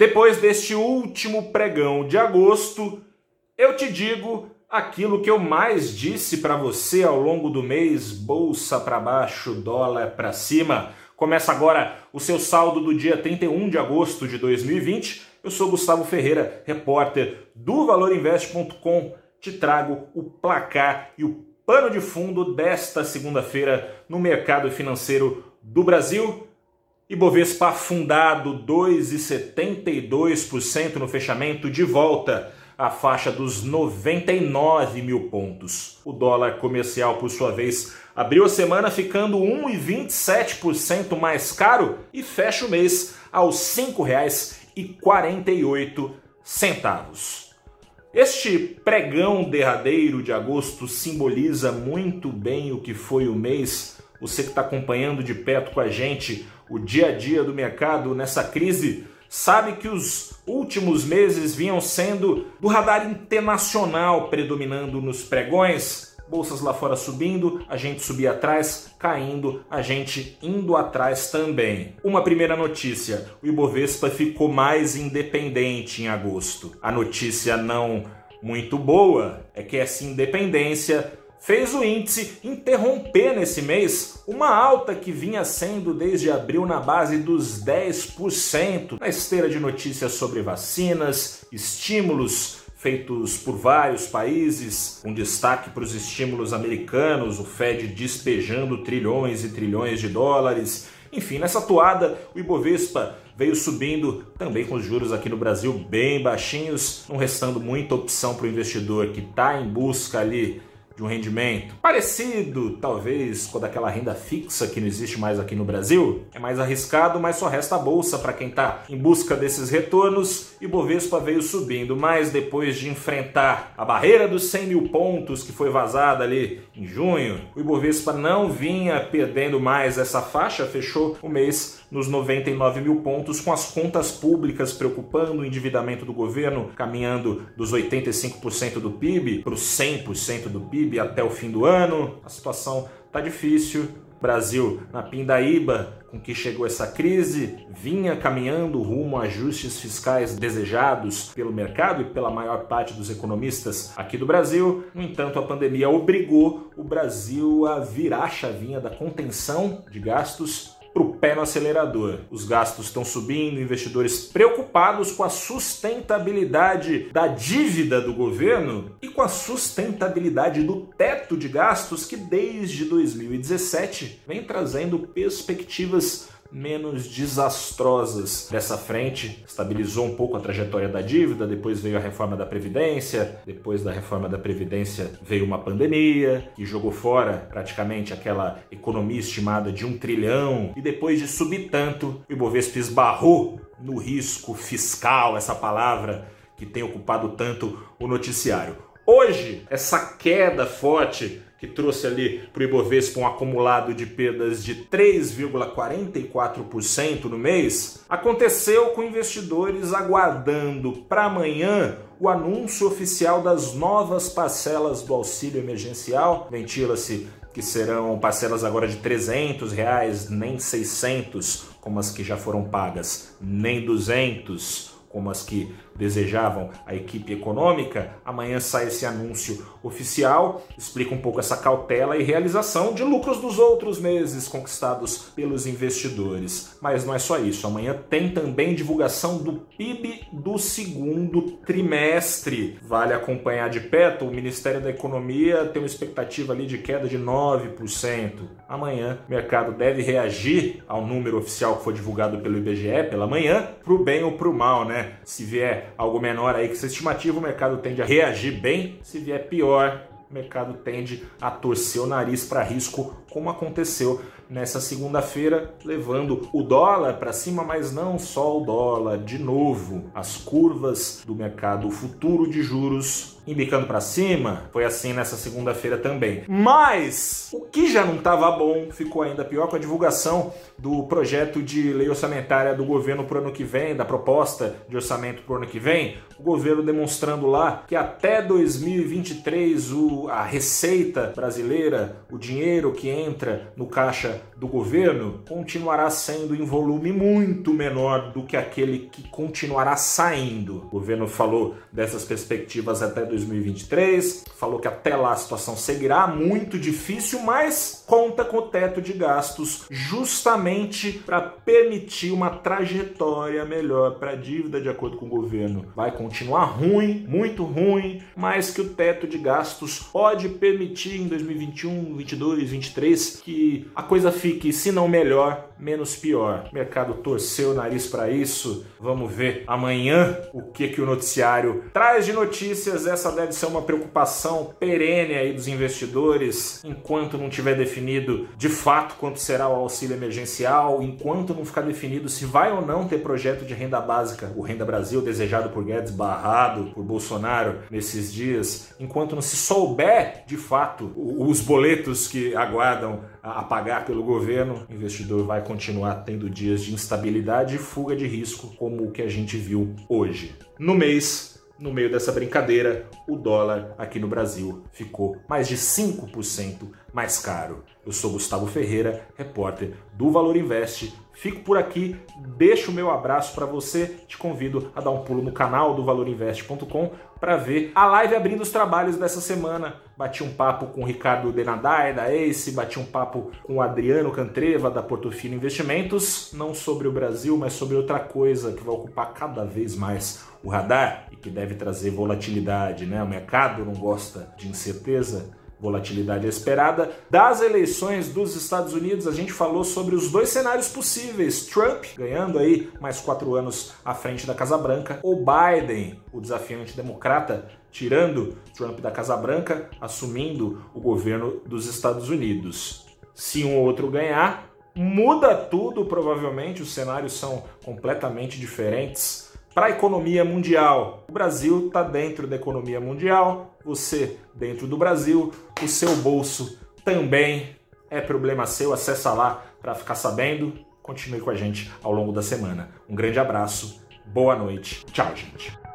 Depois deste último pregão de agosto, eu te digo aquilo que eu mais disse para você ao longo do mês: bolsa para baixo, dólar para cima. Começa agora o seu saldo do dia 31 de agosto de 2020. Eu sou Gustavo Ferreira, repórter do valorinvest.com. Te trago o placar e o pano de fundo desta segunda-feira no mercado financeiro do Brasil. Ibovespa afundado 2,72% no fechamento, de volta à faixa dos 99 mil pontos. O dólar comercial, por sua vez, abriu a semana ficando 1,27% mais caro e fecha o mês aos R$ 5,48. Este pregão derradeiro de agosto simboliza muito bem o que foi o mês. Você que está acompanhando de perto com a gente o dia a dia do mercado nessa crise, sabe que os últimos meses vinham sendo do radar internacional predominando nos pregões. Bolsas lá fora subindo, a gente subia atrás, caindo, a gente indo atrás também. Uma primeira notícia: o Ibovespa ficou mais independente em agosto. A notícia não muito boa é que essa independência fez o índice interromper nesse mês uma alta que vinha sendo desde abril na base dos 10%, na esteira de notícias sobre vacinas, estímulos feitos por vários países, com destaque para os estímulos americanos, o Fed despejando trilhões e trilhões de dólares. Enfim, nessa toada, o Ibovespa veio subindo também com os juros aqui no Brasil bem baixinhos, não restando muita opção para o investidor que está em busca ali de um rendimento parecido, talvez, com daquela renda fixa que não existe mais aqui no Brasil. É mais arriscado, mas só resta a bolsa para quem está em busca desses retornos. E Bovespa veio subindo, mas depois de enfrentar a barreira dos 100 mil pontos que foi vazada ali em junho, o Ibovespa não vinha perdendo mais essa faixa, fechou o mês nos 99 mil pontos, com as contas públicas preocupando, o endividamento do governo caminhando dos 85% do PIB para os 100% do PIB até o fim do ano. A situação está difícil. Brasil na pindaíba com que chegou essa crise, vinha caminhando rumo a ajustes fiscais desejados pelo mercado e pela maior parte dos economistas aqui do Brasil. No entanto, a pandemia obrigou o Brasil a virar a chavinha da contenção de gastos para o pé no acelerador. Os gastos estão subindo, investidores preocupados com a sustentabilidade da dívida do governo e com a sustentabilidade do teto de gastos que desde 2017 vem trazendo perspectivas menos desastrosas dessa frente. Estabilizou um pouco a trajetória da dívida, depois veio a reforma da Previdência, depois da reforma da Previdência veio uma pandemia que jogou fora praticamente aquela economia estimada de um trilhão, e depois de subir tanto, o Ibovespa esbarrou no risco fiscal, essa palavra que tem ocupado tanto o noticiário. Hoje, essa queda forte que trouxe ali para o Ibovespa um acumulado de perdas de 3,44% no mês, aconteceu com investidores aguardando para amanhã o anúncio oficial das novas parcelas do auxílio emergencial. Ventila-se que serão parcelas agora de 300 reais, nem 600 como as que já foram pagas, nem 200 como as que desejavam a equipe econômica, amanhã sai esse anúncio oficial, explica um pouco essa cautela e realização de lucros dos outros meses conquistados pelos investidores. Mas não é só isso, amanhã tem também divulgação do PIB do segundo trimestre. Vale acompanhar de perto, o Ministério da Economia tem uma expectativa ali de queda de 9%. Amanhã o mercado deve reagir ao número oficial que foi divulgado pelo IBGE pela manhã, para o bem ou para o mal, né? Se vier algo menor aí que essa estimativa, o mercado tende a reagir bem. Se vier pior, o mercado tende a torcer o nariz para risco, como aconteceu nessa segunda-feira, levando o dólar para cima, mas não só o dólar, de novo, as curvas do mercado futuro de juros embicando para cima. Foi assim nessa segunda-feira também. Mas o que já não estava bom ficou ainda pior com a divulgação do projeto de lei orçamentária do governo para o ano que vem, da proposta de orçamento para o ano que vem. O governo demonstrando lá que até 2023 o, a receita brasileira, o dinheiro que entra no caixa do governo continuará sendo em volume muito menor do que aquele que continuará saindo. O governo falou dessas perspectivas até 2023, falou que até lá a situação seguirá muito difícil, mas conta com o teto de gastos justamente para permitir uma trajetória melhor para a dívida de acordo com o governo. Vai continuar ruim, muito ruim, mas que o teto de gastos pode permitir em 2021, 22, 23 que a coisa fique, se não melhor, menos pior. O mercado torceu o nariz para isso. Vamos ver amanhã o que que o noticiário traz de notícias. Essa deve ser uma preocupação perene aí dos investidores enquanto não tiver definido de fato quanto será o auxílio emergencial, enquanto não ficar definido se vai ou não ter projeto de renda básica, o Renda Brasil desejado por Guedes, barrado por Bolsonaro nesses dias, enquanto não se souber de fato os boletos que aguardam a pagar pelo governo, o investidor vai continuar tendo dias de instabilidade e fuga de risco, como o que a gente viu hoje. No mês, no meio dessa brincadeira, o dólar aqui no Brasil ficou mais de 5% mais caro. Eu sou Gustavo Ferreira, repórter do Valor Invest. Fico por aqui, deixo o meu abraço para você, te convido a dar um pulo no canal do valorinvest.com para ver a live abrindo os trabalhos dessa semana. Bati um papo com o Ricardo Denadai da Ace, bati um papo com o Adriano Cantreva da Portofino Investimentos, não sobre o Brasil, mas sobre outra coisa que vai ocupar cada vez mais o radar e que deve trazer volatilidade, né? O mercado não gosta de incerteza volatilidade esperada. Das eleições dos Estados Unidos, a gente falou sobre os dois cenários possíveis: Trump ganhando aí mais quatro anos à frente da Casa Branca, ou Biden, o desafiante democrata, tirando Trump da Casa Branca, assumindo o governo dos Estados Unidos. Se um ou outro ganhar, muda tudo, provavelmente, os cenários são completamente diferentes para a economia mundial. O Brasil está dentro da economia mundial, você dentro do Brasil, o seu bolso também é problema seu. Acessa lá para ficar sabendo. Continue com a gente ao longo da semana. Um grande abraço, boa noite, tchau, gente.